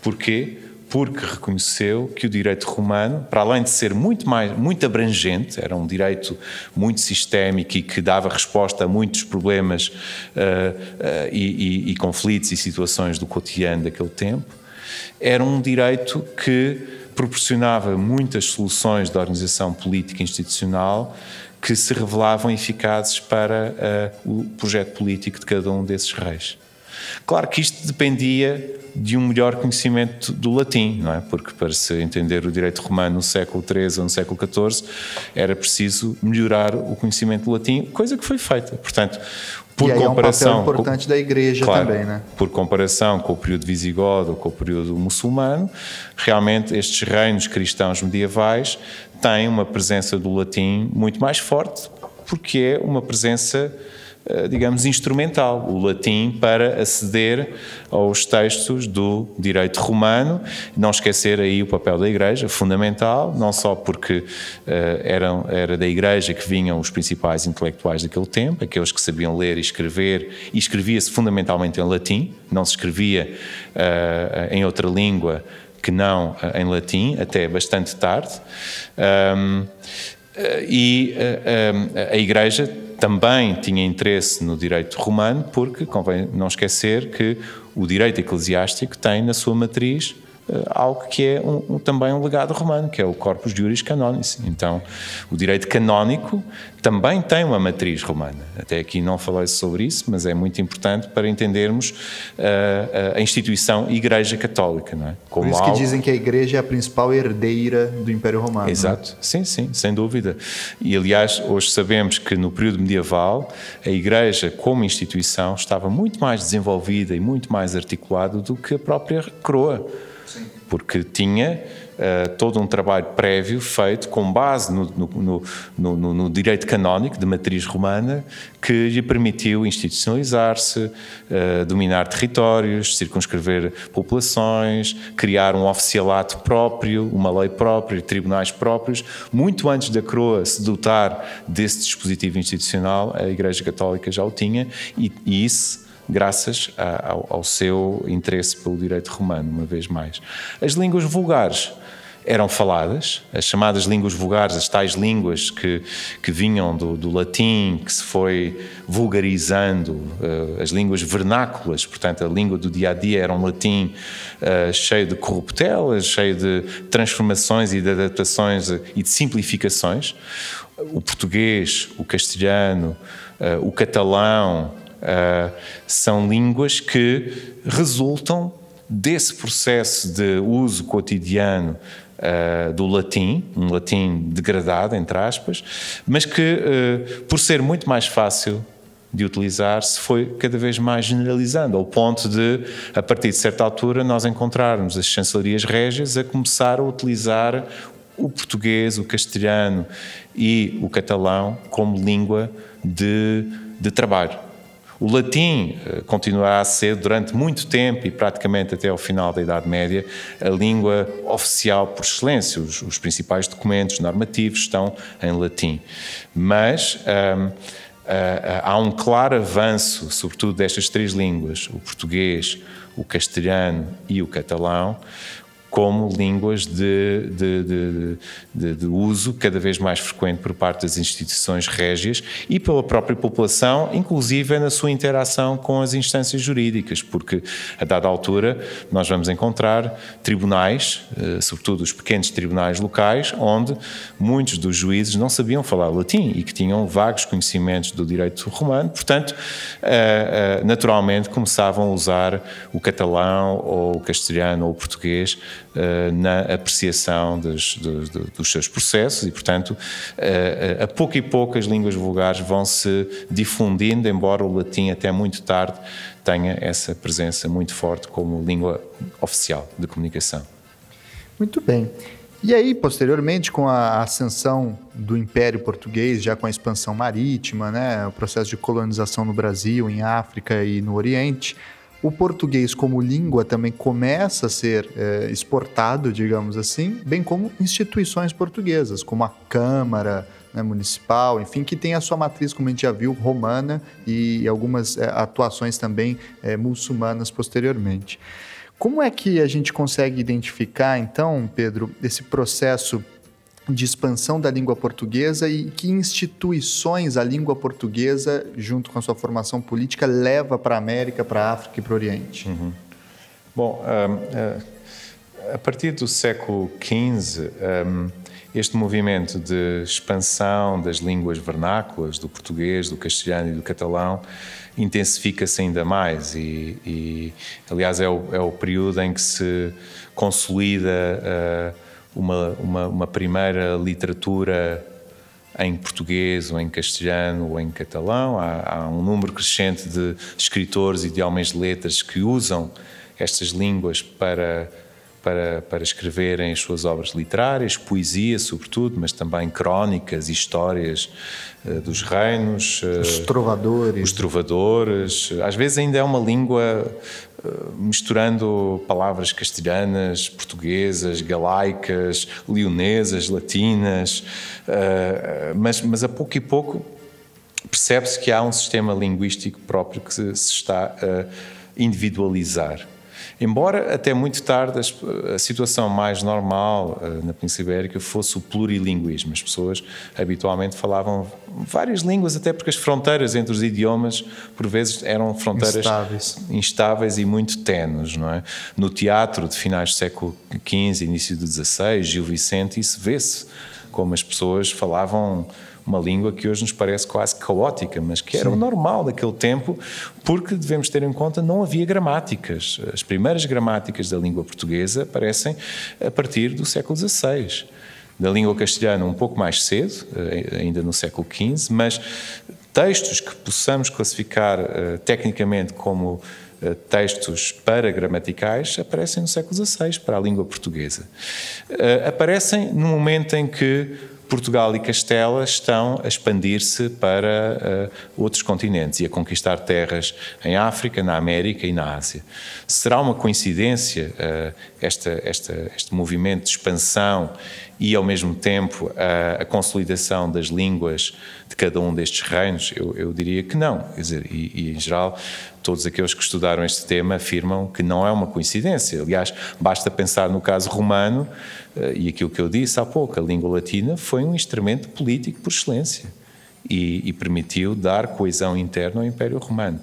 Porquê? Porque reconheceu que o direito romano, para além de ser muito mais muito abrangente, era um direito muito sistémico e que dava resposta a muitos problemas uh, uh, e, e, e conflitos e situações do cotidiano daquele tempo, era um direito que proporcionava muitas soluções da organização política e institucional que se revelavam eficazes para uh, o projeto político de cada um desses reis. Claro que isto dependia de um melhor conhecimento do latim, não é? Porque para se entender o direito romano no século XIII ou no século XIV era preciso melhorar o conhecimento do latim, coisa que foi feita. Portanto, por e comparação, é um papel importante com, da igreja claro, também, né? Por comparação com o período visigodo ou com o período muçulmano, realmente estes reinos cristãos medievais têm uma presença do latim muito mais forte, porque é uma presença digamos, instrumental, o latim, para aceder aos textos do direito romano. Não esquecer aí o papel da Igreja, fundamental, não só porque uh, eram, era da Igreja que vinham os principais intelectuais daquele tempo, aqueles que sabiam ler e escrever, e escrevia-se fundamentalmente em latim, não se escrevia uh, em outra língua que não em latim, até bastante tarde. Um, e a Igreja também tinha interesse no direito romano, porque convém não esquecer que o direito eclesiástico tem na sua matriz algo que é um, um, também um legado romano, que é o Corpus Juris Canonis. Então, o direito canónico também tem uma matriz romana. Até aqui não falei sobre isso, mas é muito importante para entendermos uh, a instituição Igreja Católica. Não é? Como Por isso algo... que dizem que a Igreja é a principal herdeira do Império Romano. É? Exato, sim, sim, sem dúvida. E aliás, hoje sabemos que no período medieval a Igreja, como instituição, estava muito mais desenvolvida e muito mais articulada do que a própria coroa. Porque tinha uh, todo um trabalho prévio feito com base no, no, no, no, direito canónico de matriz romana que lhe permitiu institucionalizar-se, uh, dominar territórios, circunscrever populações, criar um oficialato próprio, uma lei própria, tribunais próprios. Muito antes da coroa se dotar desse dispositivo institucional, a Igreja Católica já o tinha e, e isso graças a, ao, ao, seu interesse pelo direito romano, uma vez mais. As línguas vulgares eram faladas, as chamadas línguas vulgares, as tais línguas que, que vinham do, do latim, que se foi vulgarizando, uh, as línguas vernáculas, portanto, a língua do dia a dia era um latim uh, cheio de corruptelas, cheio de transformações e de adaptações e de simplificações. O português, o castelhano, uh, o catalão são línguas que resultam desse processo de uso cotidiano uh, do latim, um latim degradado, entre aspas, mas que, uh, por ser muito mais fácil de utilizar, se foi cada vez mais generalizando, ao ponto de, a partir de certa altura, nós encontrarmos as chancelarias régias a começar a utilizar o português, o castelhano e o catalão como língua de, de trabalho. O latim eh, continuará a ser, durante muito tempo e praticamente até ao final da Idade Média, a língua oficial por excelência. Os, os principais documentos normativos estão em latim. Mas. Um, Uh, há um claro avanço, sobretudo destas três línguas, o português, o castelhano e o catalão, como línguas de, de, de, de, uso cada vez mais frequente por parte das instituições régias e pela própria população, inclusive na sua interação com as instâncias jurídicas, porque a dada altura nós vamos encontrar tribunais, eh, sobretudo os pequenos tribunais locais, onde muitos dos juízes não sabiam falar latim e que tinham vagos conhecimentos do direito romano, portanto, eh, eh, naturalmente começavam a usar o catalão ou o castelhano ou o português na apreciação dos, dos, dos, seus processos e, portanto, uh, a pouco e pouco as línguas vulgares vão se difundindo, embora o latim até muito tarde tenha essa presença muito forte como língua oficial de comunicação. Muito bem. E aí, posteriormente, com a ascensão do Império Português, já com a expansão marítima, né, o processo de colonização no Brasil, em África e no Oriente, o português como língua também começa a ser é, exportado, digamos assim, bem como instituições portuguesas, como a Câmara né, Municipal, enfim, que tem a sua matriz, como a gente já viu, romana e algumas é, atuações também é, muçulmanas posteriormente. Como é que a gente consegue identificar, então, Pedro, esse processo de expansão da língua portuguesa e que instituições a língua portuguesa, junto com a sua formação política, leva para a América, para a África e para o Oriente? Uhum. Bom, um, uh, a partir do século XV, um, este movimento de expansão das línguas vernáculas, do português, do castelhano e do catalão, intensifica-se ainda mais e, e aliás, é o, é o, período em que se consolida uh, uma, uma, uma, primeira literatura em português ou em castelhano ou em catalão. Há, há um número crescente de escritores e de homens de letras que usam estas línguas para para, para escreverem as suas obras literárias, poesia, sobretudo, mas também crónicas, histórias uh, dos reinos. Uh, os trovadores. Os trovadores. Às vezes ainda é uma língua misturando palavras castelhanas, portuguesas, galaicas, leonesas, latinas, mas, mas a pouco e pouco percebe-se que há um sistema linguístico próprio que se, se está a individualizar. Embora até muito tarde a, situação mais normal uh, na Península Ibérica fosse o plurilinguismo. As pessoas habitualmente falavam várias línguas, até porque as fronteiras entre os idiomas, por vezes, eram fronteiras instáveis, instáveis e muito tenues. Não é? No teatro de finais do século XV, início do XVI, Gil Vicente, isso vê-se como as pessoas falavam uma língua que hoje nos parece quase caótica, mas que era Sim. o normal daquele tempo, porque devemos ter em conta não havia gramáticas. As primeiras gramáticas da língua portuguesa aparecem a partir do século XVI. Da língua castelhana um pouco mais cedo, eh, ainda no século XV, mas textos que possamos classificar uh, tecnicamente como uh, textos para-gramaticais aparecem no século XVI para a língua portuguesa. Uh, aparecem no momento em que Portugal e Castela estão a expandir-se para uh, outros continentes e a conquistar terras em África, na América e na Ásia. Será uma coincidência uh, esta, esta, este movimento de expansão e, ao mesmo tempo, a, a, consolidação das línguas de cada um destes reinos? Eu, eu diria que não. Quer dizer, e, e, em geral, todos aqueles que estudaram este tema afirmam que não é uma coincidência. Aliás, basta pensar no caso romano eh, e aquilo que eu disse há pouco: a língua latina foi um instrumento político por excelência. E, e, permitiu dar coesão interna ao Império Romano.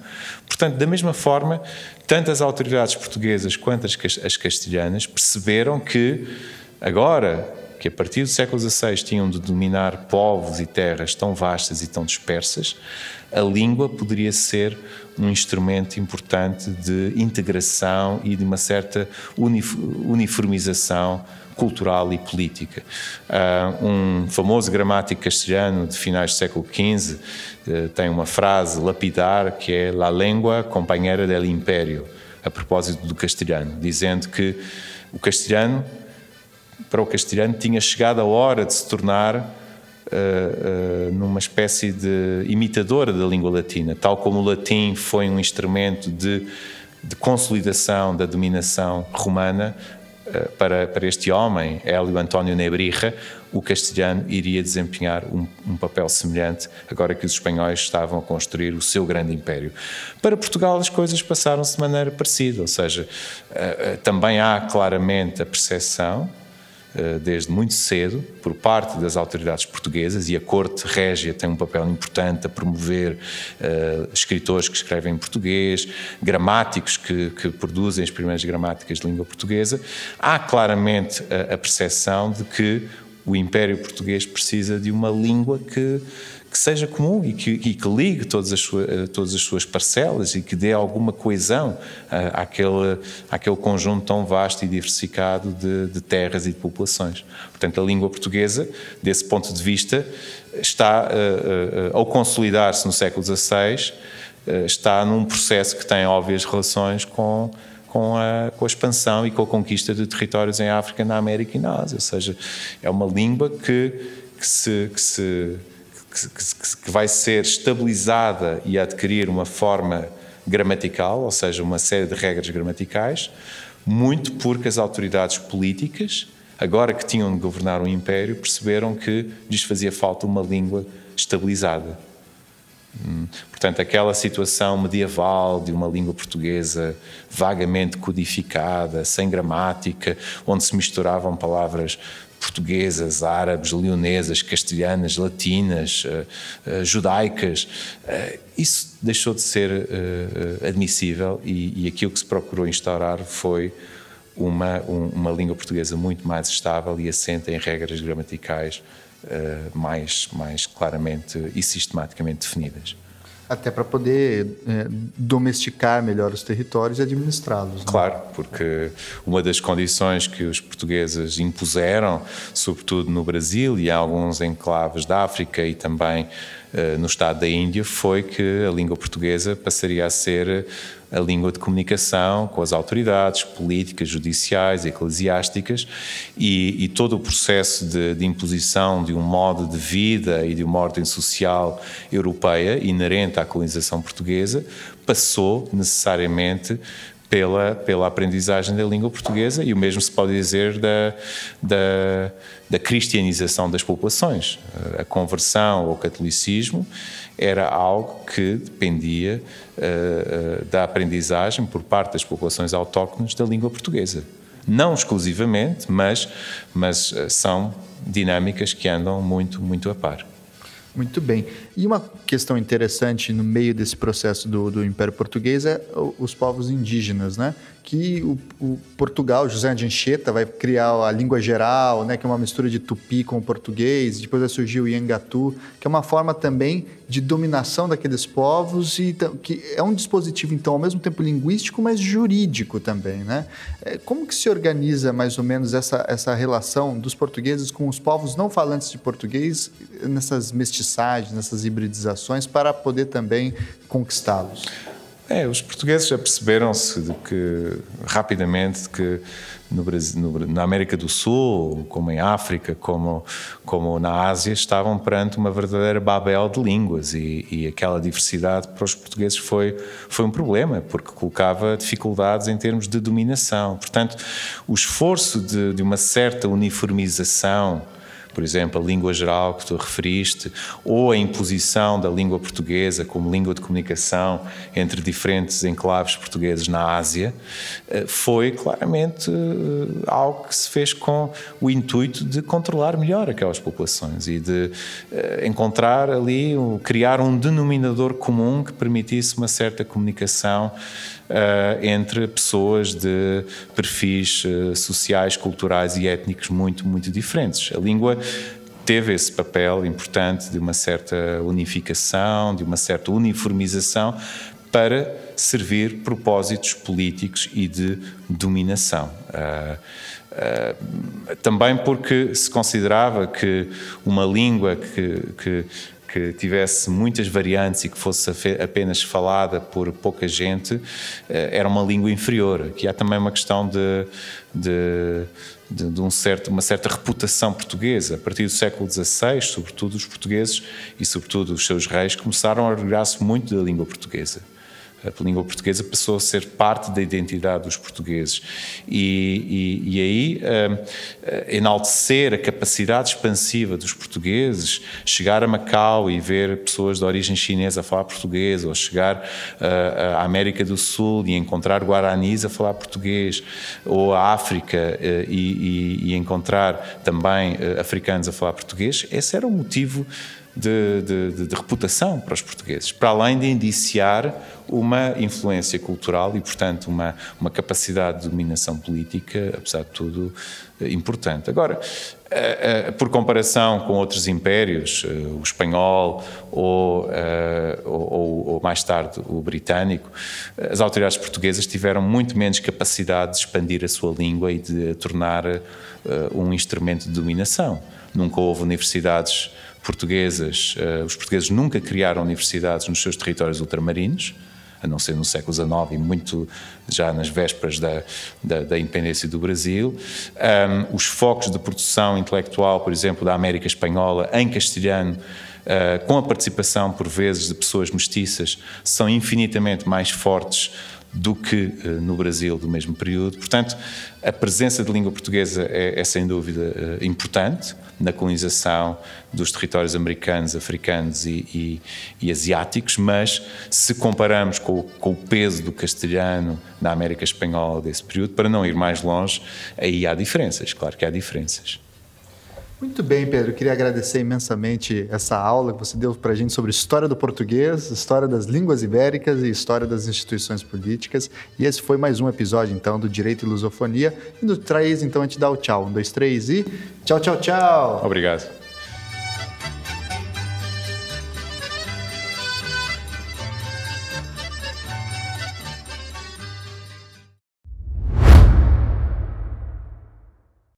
Portanto, da mesma forma, tanto as autoridades portuguesas quanto as, as castelhanas perceberam que agora que a partir do século XVI tinham de dominar povos e terras tão vastas e tão dispersas, a língua poderia ser um instrumento importante de integração e de uma certa uniformização cultural e política. Uh, um famoso gramático castelhano de finais do século XV uh, tem uma frase lapidar que é La lengua companheira del império, a propósito do castelhano, dizendo que o castelhano para o castelhano tinha chegado a hora de se tornar uh, uh, numa espécie de imitadora da língua latina, tal como o latim foi um instrumento de, de consolidação da dominação romana. Uh, para, para este homem, Hélio António Nebrija, o castelhano iria desempenhar um, um, papel semelhante agora que os espanhóis estavam a construir o seu grande império. Para Portugal as coisas passaram-se de maneira parecida, ou seja, também há claramente a percepção eh, desde muito cedo, por parte das autoridades portuguesas, e a Corte Régia tem um papel importante a promover uh, escritores que escrevem em português, gramáticos que, que, produzem as primeiras gramáticas de língua portuguesa. Há claramente a, a percepção de que o Império Português precisa de uma língua que, que seja comum e que, e que ligue todas as, suas, todas as suas parcelas e que dê alguma coesão àquele, àquele conjunto tão vasto e diversificado de, de terras e de populações. Portanto, a língua portuguesa, desse ponto de vista, está, ao consolidar-se no século XVI, está num processo que tem óbvias relações com com a, com a expansão e com a conquista de territórios em África, na América e na Ásia. Ou seja, é uma língua que, que se, que se que, que, vai ser estabilizada e adquirir uma forma gramatical, ou seja, uma série de regras gramaticais, muito porque as autoridades políticas, agora que tinham de governar um império, perceberam que lhes fazia falta uma língua estabilizada. Hum, portanto, aquela situação medieval de uma língua portuguesa vagamente codificada, sem gramática, onde se misturavam palavras portuguesas, árabes, leonesas, castelhanas, latinas, uh, uh, judaicas, uh, isso deixou de ser admissível e, e, aquilo que se procurou instaurar foi uma, um, uma língua portuguesa muito mais estável e assenta em regras gramaticais mais, mais claramente e sistematicamente definidas. Até para poder é, domesticar melhor os territórios e administrá-los. Né? Claro, porque uma das condições que os portugueses impuseram, sobretudo no Brasil e em alguns enclaves da África e também no estado da Índia, foi que a língua portuguesa passaria a ser a língua de comunicação com as autoridades políticas, judiciais, eclesiásticas e, e todo o processo de, de, imposição de um modo de vida e de uma ordem social europeia inerente à colonização portuguesa passou necessariamente pela, pela aprendizagem da língua portuguesa e o mesmo se pode dizer da, da, da cristianização das populações. A conversão ao catolicismo era algo que dependia uh, da aprendizagem por parte das populações autóctones da língua portuguesa. Não exclusivamente, mas, mas uh, são dinâmicas que andam muito, muito a par. Muito bem. E uma questão interessante no meio desse processo do, do Império Português é os povos indígenas, né? Que o, o, Portugal, José de Anchieta, vai criar a língua geral, né, que é uma mistura de tupi com o português, depois vai surgir o Iangatu, que é uma forma também de dominação daqueles povos e que é um dispositivo, então, ao mesmo tempo linguístico, mas jurídico também, né? É, como que se organiza mais ou menos essa, essa relação dos portugueses com os povos não falantes de português nessas mestiçagens, nessas hibridizações, para poder também conquistá-los? É, os portugueses já perceberam-se de que rapidamente que no Brasil, no, na América do Sul, como em África, como, como na Ásia, estavam perante uma verdadeira babel de línguas e, e, aquela diversidade para os portugueses foi, foi um problema, porque colocava dificuldades em termos de dominação. Portanto, o esforço de, de uma certa uniformização por exemplo, a língua geral que tu referiste, ou a imposição da língua portuguesa como língua de comunicação entre diferentes enclaves portugueses na Ásia, eh, foi claramente eh, algo que se fez com o intuito de controlar melhor aquelas populações e de eh, encontrar ali, criar um denominador comum que permitisse uma certa comunicação entre pessoas de perfis sociais, culturais e étnicos muito, muito diferentes. A língua teve esse papel importante de uma certa unificação, de uma certa uniformização para servir propósitos políticos e de dominação. Uh, uh, também porque se considerava que uma língua que, que que tivesse muitas variantes e que fosse apenas falada por pouca gente, eh, era uma língua inferior. Aqui há também uma questão de, de, de, de um certo, uma certa reputação portuguesa. A partir do século XVI, sobretudo os portugueses e sobretudo os seus reis começaram a orgulhar-se muito da língua portuguesa a língua portuguesa passou a ser parte da identidade dos portugueses. E, e, e aí uh, enaltecer a capacidade expansiva dos portugueses, chegar a Macau e ver pessoas de origem chinesa a falar português, ou chegar uh, à América do Sul e encontrar guaranis a falar português, ou à África uh, e, e, encontrar também africanos a falar português, esse era o motivo de, de, de, reputação para os portugueses, para além de indiciar uma influência cultural e, portanto, uma, uma capacidade de dominação política, apesar de tudo, eh, importante. Agora, eh, eh, por comparação com outros impérios, o espanhol ou, ou, ou, mais tarde o britânico, as autoridades portuguesas tiveram muito menos capacidade de expandir a sua língua e de tornar um instrumento de dominação. Nunca houve universidades portuguesas, uh, os portugueses nunca criaram universidades nos seus territórios ultramarinos, a não ser no século XIX e muito já nas vésperas da, da, da independência do Brasil. Um, os focos de produção intelectual, por exemplo, da América Espanhola em castelhano, uh, com a participação, por vezes, de pessoas mestiças, são infinitamente mais fortes do que uh, no Brasil do mesmo período. Portanto, a presença de língua portuguesa é, é sem dúvida uh, importante na colonização dos territórios americanos, africanos e, e, e asiáticos, mas se comparamos com, com, o peso do castelhano na América Espanhola desse período, para não ir mais longe, aí há diferenças, claro que há diferenças. Muito bem, Pedro. Queria agradecer imensamente essa aula que você deu para a gente sobre história do português, história das línguas ibéricas e história das instituições políticas. E esse foi mais um episódio, então, do Direito e Lusofonia. E no 3, então, a gente dá o tchau. Um, dois, três e tchau, tchau, tchau. Obrigado.